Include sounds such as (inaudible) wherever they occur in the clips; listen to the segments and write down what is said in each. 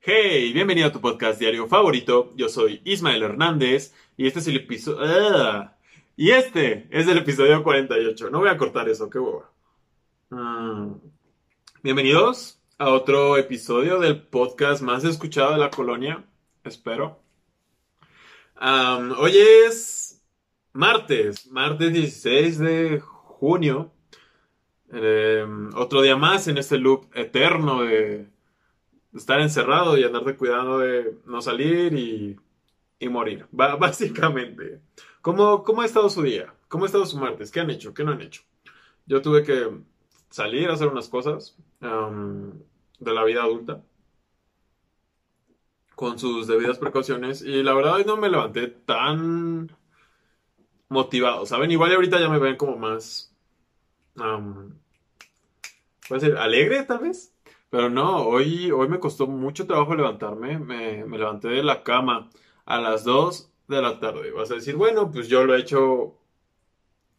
Hey, bienvenido a tu podcast diario favorito. Yo soy Ismael Hernández y este es el episodio... ¡Ah! Y este es el episodio 48. No voy a cortar eso, qué boba. Mm. Bienvenidos a otro episodio del podcast más escuchado de la colonia. Espero. Hoy es martes, martes 16 de junio. Eh, otro día más en este loop eterno de estar encerrado y andarte cuidando de no salir y, y morir. (laughs) básicamente. ¿Cómo, ¿Cómo ha estado su día? ¿Cómo ha estado su martes? ¿Qué han hecho? ¿Qué no han hecho? Yo tuve que salir a hacer unas cosas de la vida adulta con sus debidas precauciones y la verdad hoy no me levanté tan motivado, ¿saben? Igual ahorita ya me ven como más... Um, puede ser alegre tal vez, pero no, hoy, hoy me costó mucho trabajo levantarme, me, me levanté de la cama a las 2 de la tarde. Vas a decir, bueno, pues yo lo he hecho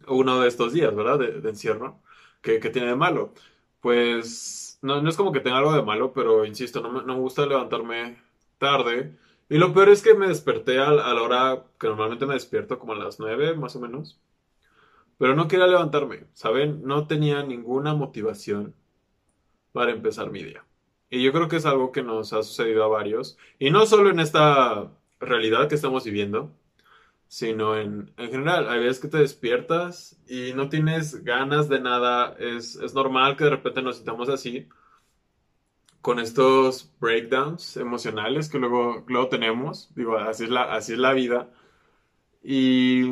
uno de estos días, ¿verdad? De, encierro. ¿Qué, ¿Qué, tiene de malo? Pues no, no, es como que tenga algo de malo, pero insisto, no me, no me gusta levantarme tarde. Y lo peor es que me desperté a, a, la hora que normalmente me despierto, como a las 9 más o menos. Pero no quería levantarme, ¿saben? No tenía ninguna motivación para empezar mi día. Y yo creo que es algo que nos ha sucedido a varios. Y no solo en esta realidad que estamos viviendo, sino en, en general. Hay veces que te despiertas y no tienes ganas de nada. Es, es normal que de repente nos sintamos así con estos breakdowns emocionales que luego, luego tenemos. Digo, así es la, así es la vida. Y,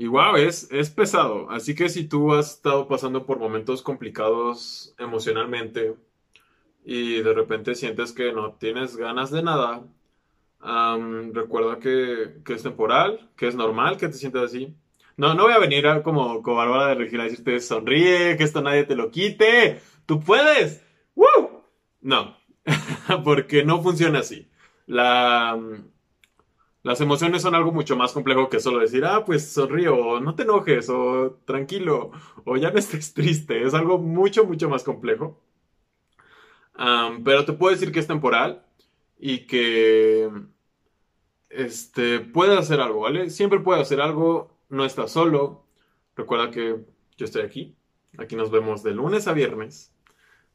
y wow, es, es pesado. Así que si tú has estado pasando por momentos complicados emocionalmente y de repente sientes que no tienes ganas de nada, recuerda que, que, es temporal, que es normal que te sientas así. No, no voy a venir a, como, como Bárbara de Regila a decirte sonríe, que esto nadie te lo quite, tú puedes. ¡Woo! No, (laughs) porque no funciona así. La, las emociones son algo mucho más complejo que solo decir, ah, pues sonrío, o no te enojes, o tranquilo, o ya no estés (laughs) triste. Es algo mucho, mucho más complejo. pero te puedo decir que es temporal y que este, puede hacer algo, ¿vale? Siempre puede hacer algo, no estás solo. Recuerda que yo estoy aquí. Aquí nos vemos de lunes a viernes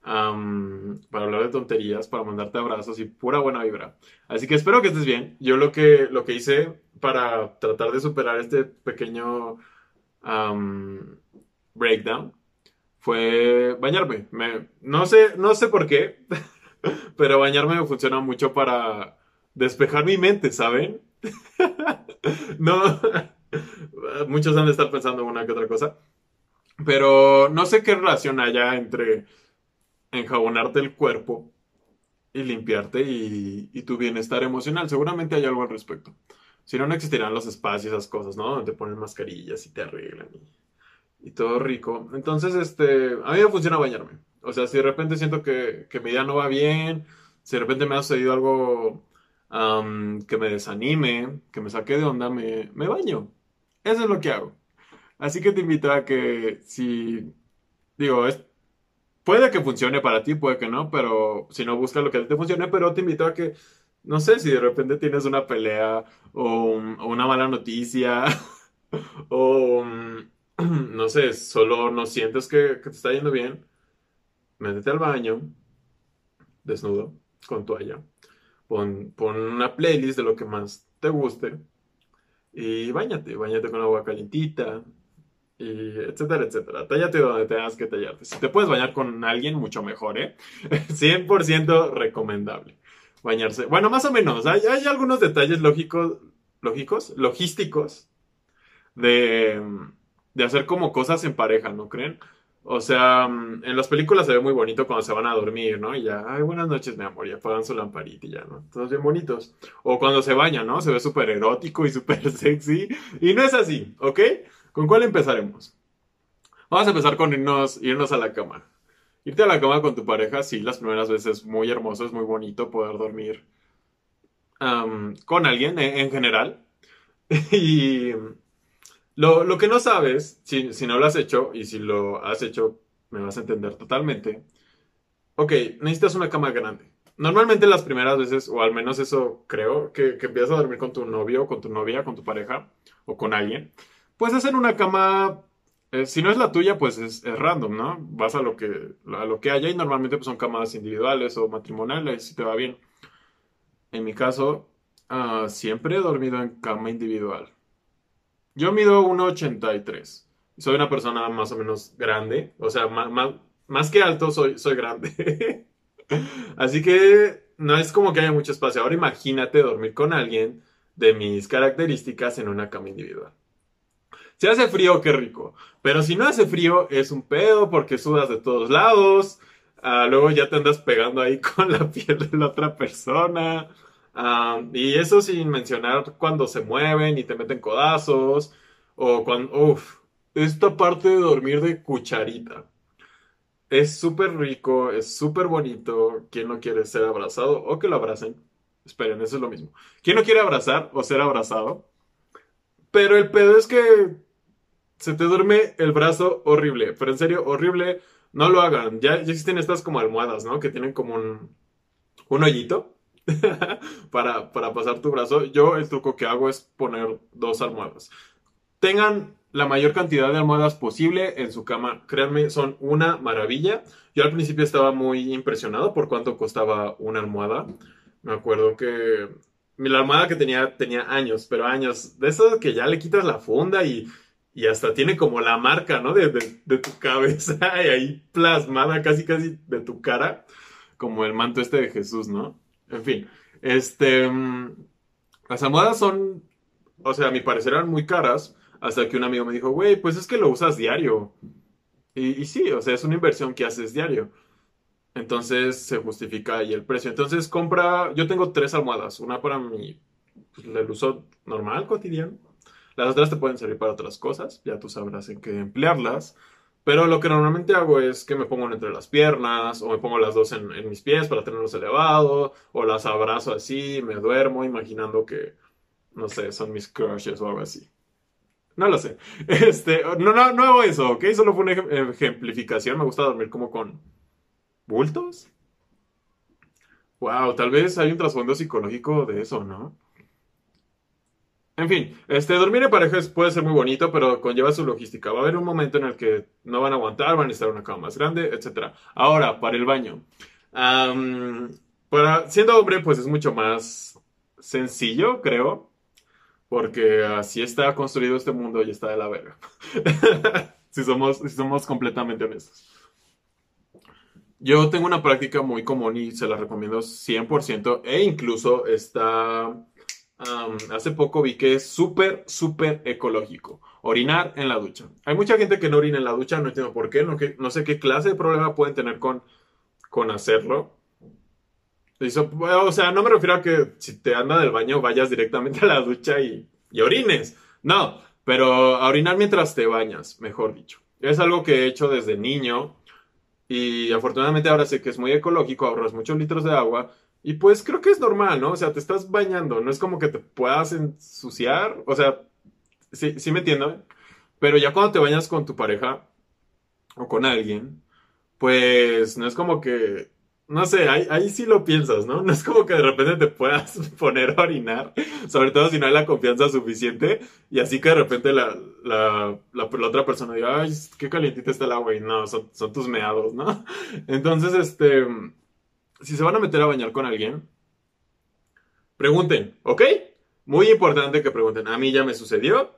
para hablar de tonterías, para mandarte abrazos y pura buena vibra. Así que espero que estés bien. Yo lo que, lo que hice para tratar de superar este pequeño breakdown fue bañarme. Me, no, sé, no sé por qué, (laughs) pero bañarme me funciona mucho para despejar mi mente, ¿saben? (laughs) no, (laughs) muchos han de estar pensando en una que otra cosa. Pero no sé qué relación haya entre enjabonarte el cuerpo y limpiarte y, tu bienestar emocional. Seguramente hay algo al respecto. Si no, no existirán los espacios, esas cosas, ¿no? Donde te ponen mascarillas y te arreglan y, todo rico. Entonces, este, a mí me funciona bañarme. O sea, si de repente siento que, que mi día no va bien, si de repente me ha sucedido algo que me desanime, que me saque de onda, me, me baño. Eso es lo que hago. Así que te invito a que si, digo, es, Puede que funcione para ti, puede que no, pero si no busca lo que te funcione, pero te invito a que, no sé, si de repente tienes una pelea o, una mala noticia (laughs) o, (clears throat) no sé, solo no sientes que, te está yendo bien, métete al baño, desnudo, con toalla, pon, pon una playlist de lo que más te guste y bañate, bañate con agua calientita, y etcétera, etcétera. Tállate donde tengas que tallarte. Si te puedes bañar con alguien, mucho mejor, ¿eh? (laughs) 100% recomendable. Bañarse. Bueno, más o menos. Hay, hay algunos detalles lógicos, lógicos, logísticos de, de hacer como cosas en pareja, ¿no creen? O sea, en las películas se ve muy bonito cuando se van a dormir, ¿no? Y ya, ay, buenas noches, mi amor, y apagan su lamparita y ya, ¿no? Todos bien bonitos. O cuando se bañan, ¿no? Se ve súper erótico y súper (laughs) sexy. Y no es así, ¿ok? ¿Con cuál empezaremos? Vamos a empezar con irnos, irnos a la cama. Irte a la cama con tu pareja, sí, las primeras veces es muy hermoso, es muy bonito poder dormir con alguien en, general. (laughs) y lo, que no sabes, si, si no lo has hecho, y si lo has hecho, me vas a entender totalmente. Ok, necesitas una cama grande. normalmente las primeras veces, o al menos eso creo, que, que empiezas a dormir con tu novio, con tu novia, con tu pareja, o con alguien, pues hacer una cama eh, si no es la tuya, pues es, random, ¿no? Vas a lo que, a lo que haya y normalmente pues, son camadas individuales o matrimoniales, si te va bien. En mi caso, ah, siempre he dormido en cama individual. Yo mido 1,83. Soy una persona más o menos grande. O sea, más, más, que alto, soy, soy grande. (laughs) Así que no es como que haya mucho espacio. Ahora imagínate dormir con alguien de mis características en una cama individual. Si hace frío, qué rico. Pero si no hace frío, es un pedo porque sudas de todos lados. Ah, luego ya te andas pegando ahí (laughs) con la piel de la otra persona. Ah, y eso sin mencionar cuando se mueven y te meten codazos. O cuando. Uff. Esta parte de dormir de cucharita. Es súper rico, es súper bonito. ¿Quién no quiere ser abrazado o que lo abracen? Esperen, eso es lo mismo. ¿Quién no quiere abrazar o ser abrazado? Pero el pedo es que se te duerme el brazo horrible, pero en serio, horrible, no lo hagan. Ya, existen estas como almohadas, ¿no? Que tienen como un, un hoyito (laughs) para, para pasar tu brazo. Yo el truco que hago es poner dos almohadas. Tengan la mayor cantidad de almohadas posible en su cama. Créanme, son una maravilla. Yo al principio estaba muy impresionado por cuánto costaba una almohada. Me acuerdo que la almohada que tenía tenía años, pero años. De eso que ya le quitas la funda y y hasta tiene como la marca, ¿no? De, tu cabeza (laughs) y ahí plasmada casi casi de tu cara, como el manto este de Jesús, ¿no? En fin, este, mm, las almohadas son, o sea, a mi parecer eran muy caras, hasta que un amigo me dijo, güey, pues es que lo usas diario. Y, y sí, o sea, es una inversión que haces diario. Entonces se justifica ahí el precio. Entonces compra, yo tengo tres almohadas, una para mi, pues, el uso normal, cotidiano las otras te pueden servir para otras cosas, ya tú sabrás en qué emplearlas. Pero lo que normalmente hago es que me pongo entre las piernas o me pongo las dos en, mis pies para tenerlos elevados o las abrazo así, me duermo imaginando que, no sé, son mis crushes o algo así. No lo sé. (laughs) Este, no, no, no hago eso, ¿ok? Solo fue una ejemplificación. Me gusta dormir como con bultos. Wow, tal vez hay un trasfondo psicológico de eso, ¿no? En fin, este, dormir en parejas puede ser muy bonito, pero conlleva su logística. Va a haber un momento en el que no van a aguantar, van a necesitar una cama más grande, etc. Ahora, para el baño. para, siendo hombre, pues es mucho más sencillo, creo. Porque así está construido este mundo y está de la verga. (laughs) si, somos, si somos completamente honestos. Yo tengo una práctica muy común y se la recomiendo 100% e incluso está hace poco vi que es súper, súper ecológico. Orinar en la ducha. Hay mucha gente que no orina en la ducha, no entiendo por qué, no, que, sé qué clase de problema pueden tener con, con hacerlo. o sea, no me refiero a que si te anda del baño vayas directamente a la ducha y, y orines. No, pero a orinar mientras te bañas, mejor dicho. Es algo que he hecho desde niño y afortunadamente ahora sé que es muy ecológico, ahorras muchos litros de agua y pues creo que es normal, ¿no? O sea, te estás bañando, no es como que te puedas ensuciar, o sea, sí, sí me entiendo, pero ya cuando te bañas con tu pareja o con alguien, pues no es como que, no sé, ahí, ahí sí lo piensas, ¿no? No es como que de repente te puedas (laughs) poner a orinar, sobre todo si no hay la confianza suficiente, y así que de repente la, la, la, otra persona diga, ay, qué calientita está el agua, y no, son, son tus meados, ¿no? (laughs) Entonces, este si se van a meter a bañar con alguien, pregunten, ¿ok? Muy importante que pregunten. A mí ya me sucedió.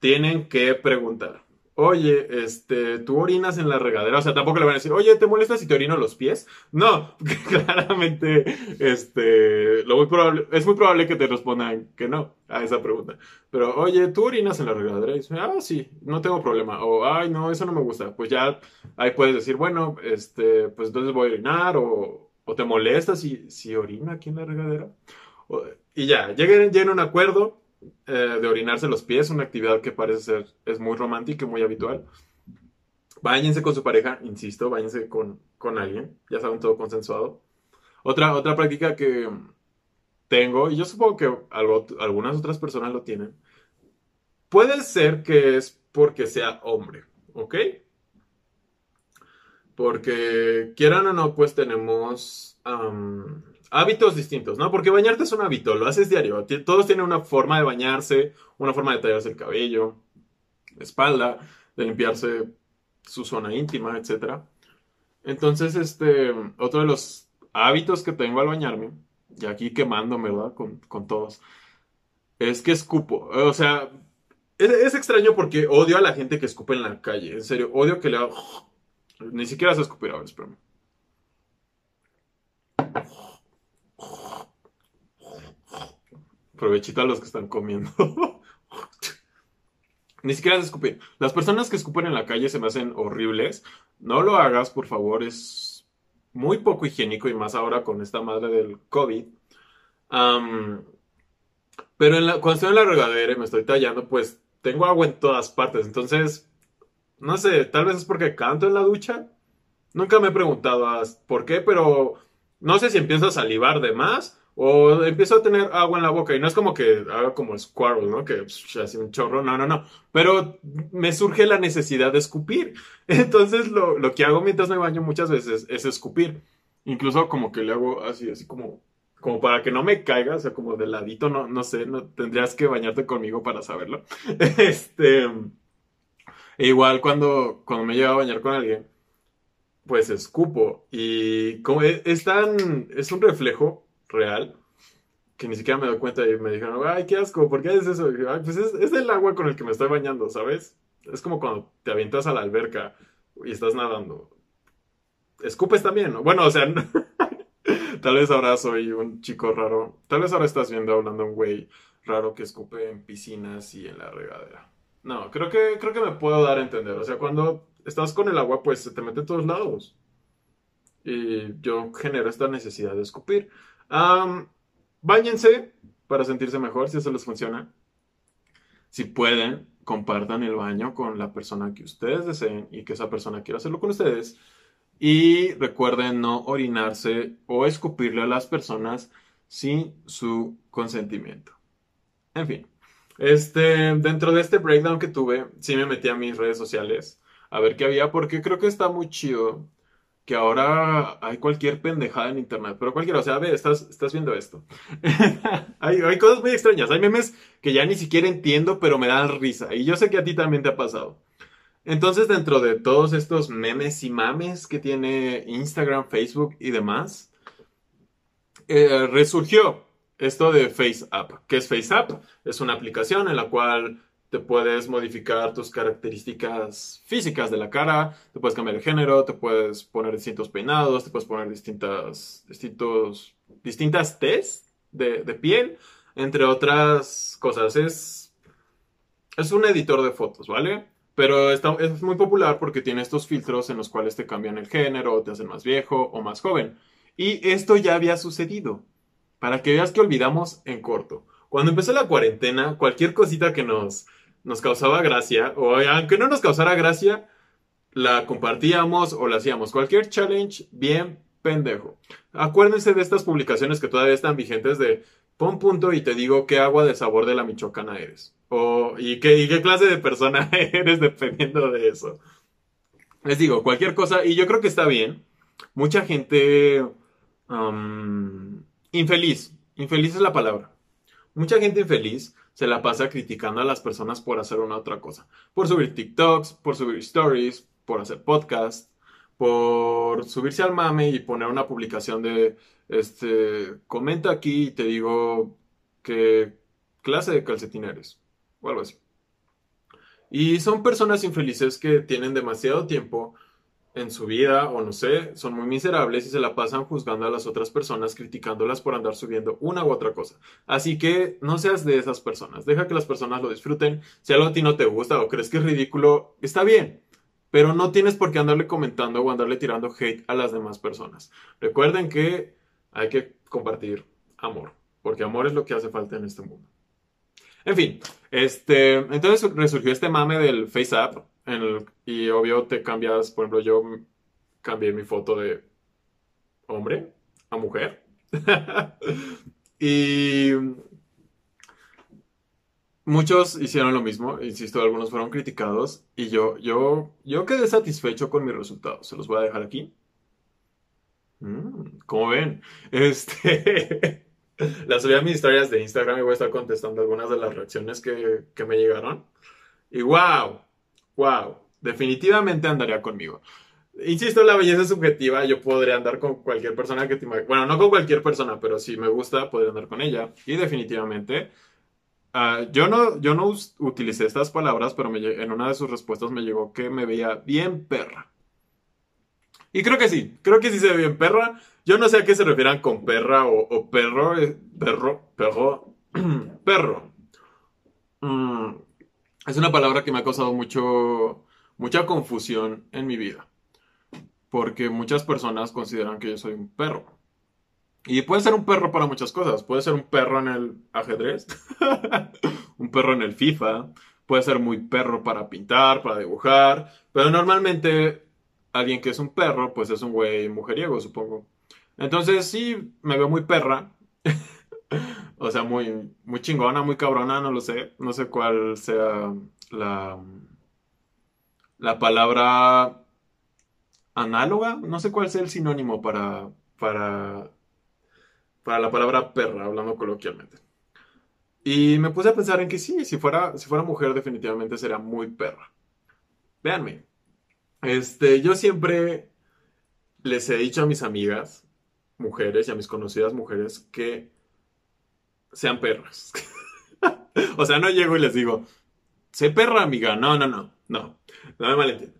Tienen que preguntar. Oye, este, tú orinas en la regadera. O sea, tampoco le van a decir, oye, ¿te molesta si te orino los pies? No, (laughs) claramente, este, es muy probable que te respondan que no a esa pregunta. Pero, oye, ¿tú orinas en la regadera? Y dicen, ah, sí, no tengo problema. O, ay, no, eso no me gusta. Pues ya ahí puedes decir, bueno, este, pues entonces voy a orinar o, o te molesta si, si orina aquí en la regadera. y ya, lleguen, lleguen a un acuerdo eh, de orinarse los pies, una actividad que parece ser es muy romántica y muy habitual. Báñense con su pareja, insisto, váyanse con, con alguien, ya saben, todo consensuado. Otra, otra práctica que tengo, y yo supongo que algo, algunas otras personas lo tienen, puede ser que es porque sea hombre, ¿ok? Porque quieran o no, pues tenemos hábitos distintos, ¿no? Porque bañarte es un hábito, lo haces diario. Todos tienen una forma de bañarse, una forma de tallarse el cabello, la espalda, de limpiarse su zona íntima, etc. Entonces, este, otro de los hábitos que tengo al bañarme, y aquí quemándome, ¿verdad? Con, con todos, es que escupo. O sea, es, extraño porque odio a la gente que escupe en la calle. En serio, odio que le haga... Ni siquiera se escupir, a ver, espérame. A los que están comiendo. (laughs) Ni siquiera se escupir. Las personas que escupen en la calle se me hacen horribles. No lo hagas, por favor. Es muy poco higiénico y más ahora con esta madre del COVID. pero cuando estoy en la regadera y me estoy tallando, pues tengo agua en todas partes. Entonces, no sé, tal vez es porque canto en la ducha. Nunca me he preguntado por qué, pero no sé si empiezo a salivar de más o empiezo a tener agua en la boca. Y no es como que haga como Squirrel, ¿no? Que hace un chorro. No, no, no. Pero me surge la necesidad de escupir. (laughs) Entonces, lo, lo que hago mientras me baño muchas veces es escupir. Incluso como que le hago así, así como como para que no me caiga, o sea, como de ladito, no, no sé, no, tendrías que bañarte conmigo para saberlo. (laughs) Este, e igual cuando, cuando me llevo a bañar con alguien, pues escupo y como e, es, tan, es un reflejo real que ni siquiera me doy cuenta y me dijeron, ay, qué asco, ¿por qué haces eso? ay, pues es, es el agua con el que me estoy bañando, ¿sabes? Es como cuando te avientas a la alberca y estás nadando. Escupes también, ¿no? Bueno, o sea, (laughs) Tal vez ahora soy un chico raro. Tal vez ahora estás viendo hablando un güey raro que escupe en piscinas y en la regadera. No, creo que, creo que me puedo dar a entender. O sea, cuando estás con el agua, pues se te mete en todos lados. Y yo genero esta necesidad de escupir. Um, báñense para sentirse mejor, si eso les funciona. Si pueden, compartan el baño con la persona que ustedes deseen y que esa persona quiera hacerlo con ustedes. Y recuerden no orinarse o escupirle a las personas sin su consentimiento. En fin, este, dentro de este breakdown que tuve, sí me metí a mis redes sociales a ver qué había, porque creo que está muy chido que ahora hay cualquier pendejada en internet, pero cualquiera, o sea, a ver, estás, estás viendo esto. (laughs) hay, hay cosas muy extrañas, hay memes que ya ni siquiera entiendo, pero me dan risa, y yo sé que a ti también te ha pasado. Entonces, dentro de todos estos memes y mames que tiene Instagram, Facebook y demás, eh, resurgió esto de FaceApp. ¿Qué es FaceApp? Es una aplicación en la cual te puedes modificar tus características físicas de la cara, te puedes cambiar el género, te puedes poner distintos peinados, te puedes poner distintas, distintos, distintas test de, de piel, entre otras cosas. Es, es un editor de fotos, ¿vale? Pero es muy popular porque tiene estos filtros en los cuales te cambian el género, te hacen más viejo o más joven. Y esto ya había sucedido. Para que veas que olvidamos en corto. Cuando empezó la cuarentena, cualquier cosita que nos, nos causaba gracia, o aunque no nos causara gracia, la compartíamos o la hacíamos. Cualquier challenge, bien pendejo. Acuérdense de estas publicaciones que todavía están vigentes de pon punto y te digo qué agua de sabor de la michoacana eres. O, y, qué, qué clase de persona (laughs) eres dependiendo de eso. Les digo, cualquier cosa, y yo creo que está bien. Mucha gente infeliz, infeliz es la palabra. Mucha gente infeliz se la pasa criticando a las personas por hacer una otra cosa. Por subir TikToks, por subir stories, por hacer podcasts, por subirse al mame y poner una publicación de, este, comenta aquí y te digo qué clase de calcetín eres o algo así. Y son personas infelices que tienen demasiado tiempo en su vida, o no sé, son muy miserables y se la pasan juzgando a las otras personas, criticándolas por andar subiendo una u otra cosa. Así que no seas de esas personas, deja que las personas lo disfruten. Si algo a ti no te gusta o crees que es ridículo, está bien, pero no tienes por qué andarle comentando o andarle tirando hate a las demás personas. Recuerden que hay que compartir amor, porque amor es lo que hace falta en este mundo. En fin, este, entonces resurgió este mame del Y obvio te cambias, por ejemplo, yo cambié mi foto de hombre a mujer. (laughs) y muchos hicieron lo mismo, insisto, algunos fueron criticados y yo, yo, yo quedé satisfecho con mis resultados. Se los voy a dejar aquí. Mm, Como ven, (laughs) este. la subí a mis historias de Instagram y voy a estar contestando algunas de las reacciones que, que me llegaron. Y wow, wow, definitivamente andaría conmigo. Insisto, la belleza es subjetiva. Yo podría andar con cualquier persona que te Bueno, no con cualquier persona, pero si me gusta, podría andar con ella. Y definitivamente. Ah, yo, no, yo no utilicé estas palabras, pero en una de sus respuestas me llegó que me veía bien perra. Y creo que sí, creo que sí se ve bien perra. Yo no sé a qué se refieran con perra o, perro. Eh, perro, perro, (clears throat) perro. Mm, es una palabra que me ha causado mucho, mucha confusión en mi vida porque muchas personas consideran que yo soy un perro. Y puede ser un perro para muchas cosas. Puede ser un perro en el ajedrez, (laughs) un perro en el FIFA, puede ser muy perro para pintar, para dibujar, pero normalmente alguien que es un perro, pues es un güey mujeriego, supongo. Entonces sí, me veo muy perra. (laughs) o sea, muy, muy chingona, muy cabrona, no lo sé. No sé cuál sea la, la palabra análoga, no sé cuál sea el sinónimo para, para, para la palabra perra, hablando coloquialmente. Y me puse a pensar en que sí, si fuera, si fuera mujer definitivamente sería muy perra. Véanme, este, yo siempre les he dicho a mis amigas, mujeres y a mis conocidas mujeres que sean perras. (laughs) o sea, no llego y les digo, sé perra, amiga. No, no, no, no. No me malentiendan.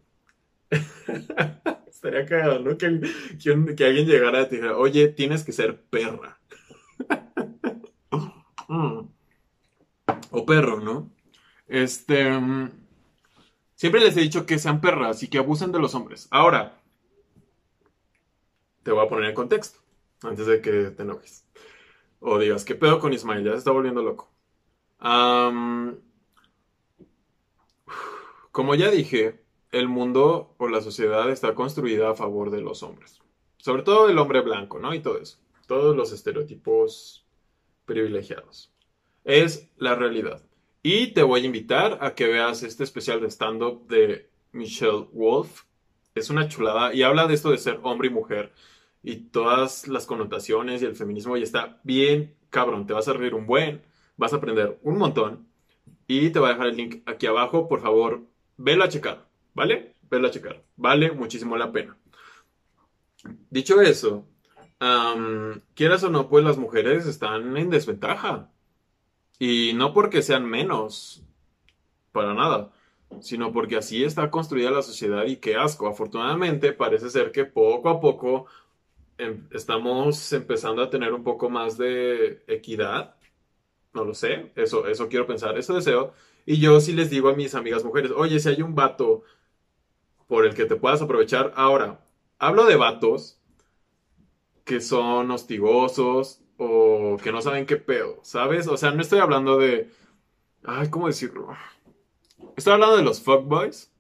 (laughs) Estaría cagado, ¿no? Que, alguien llegara y te dijera, oye, tienes que ser perra. (laughs) Mm. O perro, ¿no? Este. Mm, siempre les he dicho que sean perras y que abusen de los hombres. Ahora, te voy a poner en contexto, antes de que te enojes. O digas, ¿qué pedo con Ismael? Ya se está volviendo loco. como ya dije, el mundo o la sociedad está construida a favor de los hombres. Sobre todo el hombre blanco, ¿no? Y todo eso. Todos los estereotipos privilegiados. Es la realidad. Y te voy a invitar a que veas este especial de stand-up de Michelle Wolf. Es una chulada y habla de esto de ser hombre y mujer y todas las connotaciones y el feminismo y está bien cabrón. Te vas a reír un buen, vas a aprender un montón y te voy a dejar el link aquí abajo. Por favor, velo a checar. ¿Vale? Verlo a checar. Vale muchísimo la pena. Dicho eso, quieras o no, pues las mujeres están en desventaja. Y no porque sean menos, para nada, sino porque así está construida la sociedad y qué asco. Afortunadamente, parece ser que poco a poco em, estamos empezando a tener un poco más de equidad. No lo sé, eso, eso quiero pensar, eso deseo. Y yo sí les digo a mis amigas mujeres, oye, si hay un vato por el que te puedas aprovechar. Ahora, hablo de vatos que son hostigosos o que no saben qué pedo, ¿sabes? O sea, no estoy hablando de... Ay, ¿cómo decirlo? Estoy hablando de los fuckboys.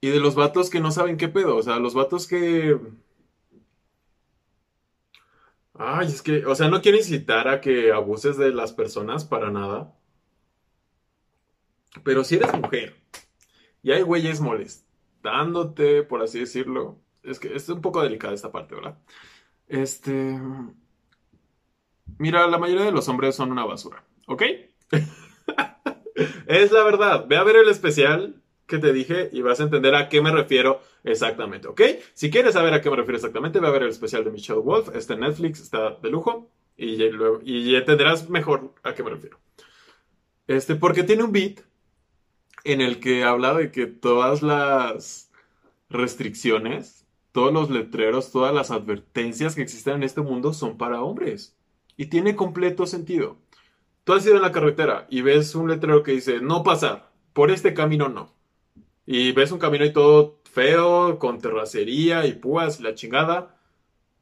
Y de los vatos que no saben qué pedo. O sea, los vatos que... Ay, es que, o sea, no quiero incitar a que abuses de las personas para nada. Pero si eres mujer y hay güeyes molestándote, por así decirlo. Es que es un poco delicada esta parte, ¿verdad? Este. Mira, la mayoría de los hombres son una basura, ¿ok? (laughs) es la verdad. Ve a ver el especial que te dije y vas a entender a qué me refiero exactamente, ¿ok? Si quieres saber a qué me refiero exactamente, ve a ver el especial de Michelle Wolf. Está en Netflix, está de lujo. Y, luego, y entenderás mejor a qué me refiero. Este, porque tiene un beat en el que habla de que todas las restricciones, todos los letreros, todas las advertencias que existen en este mundo son para hombres. Y tiene completo sentido. Tú has ido en la carretera y ves un letrero que dice no pasar, por este camino no. Y ves un camino y todo feo, con terracería y púas y la chingada.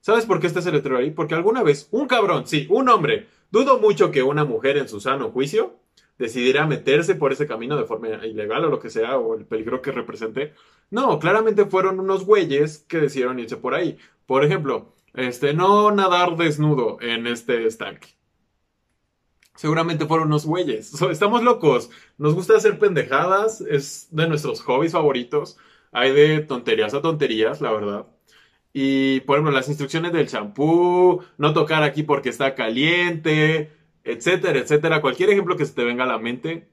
¿Sabes por qué está ese letrero ahí? Porque alguna vez un cabrón, sí, un hombre, dudo mucho que una mujer en su sano juicio decidiera meterse por ese camino de forma ilegal o lo que sea, o el peligro que represente. No, claramente fueron unos güeyes que decidieron irse por ahí. Por ejemplo, este, no nadar desnudo en este estanque. Seguramente fueron unos güeyes. (laughs) estamos locos. Nos gusta hacer pendejadas. Es de nuestros hobbies favoritos. Hay de tonterías a tonterías, la verdad. Y, por ejemplo, las instrucciones del champú, no tocar aquí porque está caliente, etcétera, etcétera. Cualquier ejemplo que se te venga a la mente,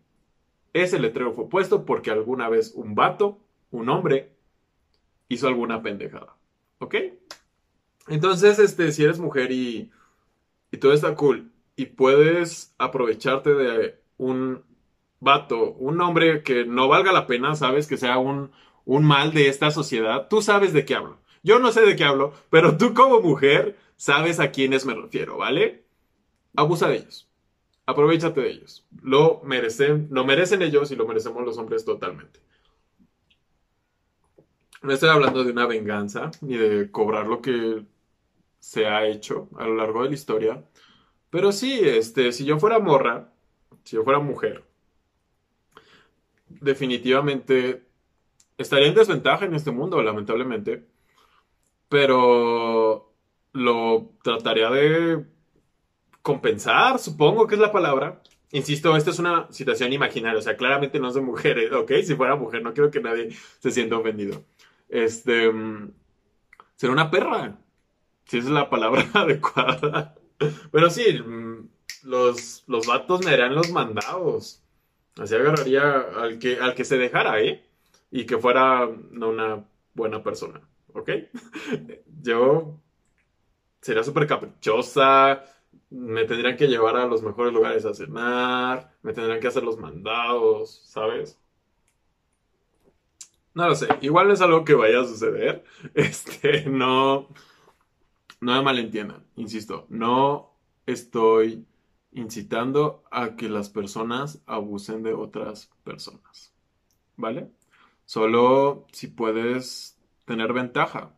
ese letrero fue puesto porque alguna vez un vato, un hombre, hizo alguna pendejada. ¿Ok? Entonces, este, si eres mujer y, y todo está cool y puedes aprovecharte de un vato, un hombre que no valga la pena, ¿sabes? Que sea un, un mal de esta sociedad, tú sabes de qué hablo. Yo no sé de qué hablo, pero tú como mujer sabes a quiénes me refiero, ¿vale? Abusa de ellos. Aprovechate de ellos. Lo merecen, lo merecen ellos y lo merecemos los hombres totalmente. No estoy hablando de una venganza ni de cobrar lo que se ha hecho a lo largo de la historia. Pero sí, este, si yo fuera morra, si yo fuera mujer, definitivamente estaría en desventaja en este mundo, lamentablemente. Pero lo trataría de compensar, supongo que es la palabra. Insisto, esta es una situación imaginaria, o sea, claramente no es de mujeres, ¿ok? Si fuera mujer, no quiero que nadie se sienta ofendido. Este, mm, ser una perra, si es la palabra (laughs) adecuada. Pero sí, los, los vatos me harían los mandados. Así agarraría al que, al que se dejara, ¿eh? Y que fuera una buena persona, ¿ok? (laughs) Yo sería súper caprichosa, me tendrían que llevar a los mejores lugares a cenar, me tendrían que hacer los mandados, ¿sabes? No lo sé, igual no es algo que vaya a suceder. (laughs) Este, no, no me malentiendan, insisto, no estoy incitando a que las personas abusen de otras personas. ¿Vale? Solo si puedes tener ventaja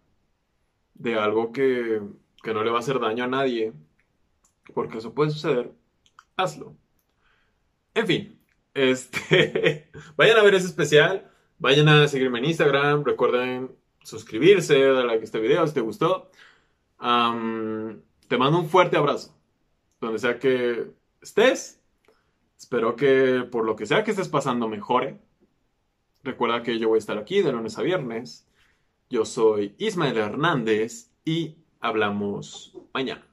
de algo que, que no le va a hacer daño a nadie, porque eso puede suceder, hazlo. En fin, este, (laughs) vayan a ver ese especial, vayan a seguirme en Instagram, recuerden suscribirse, darle like a este video si te gustó. Te mando un fuerte abrazo, donde sea que estés. Espero que por lo que sea que estés pasando mejore. Recuerda que yo voy a estar aquí de lunes a viernes. Yo soy Ismael Hernández y hablamos mañana.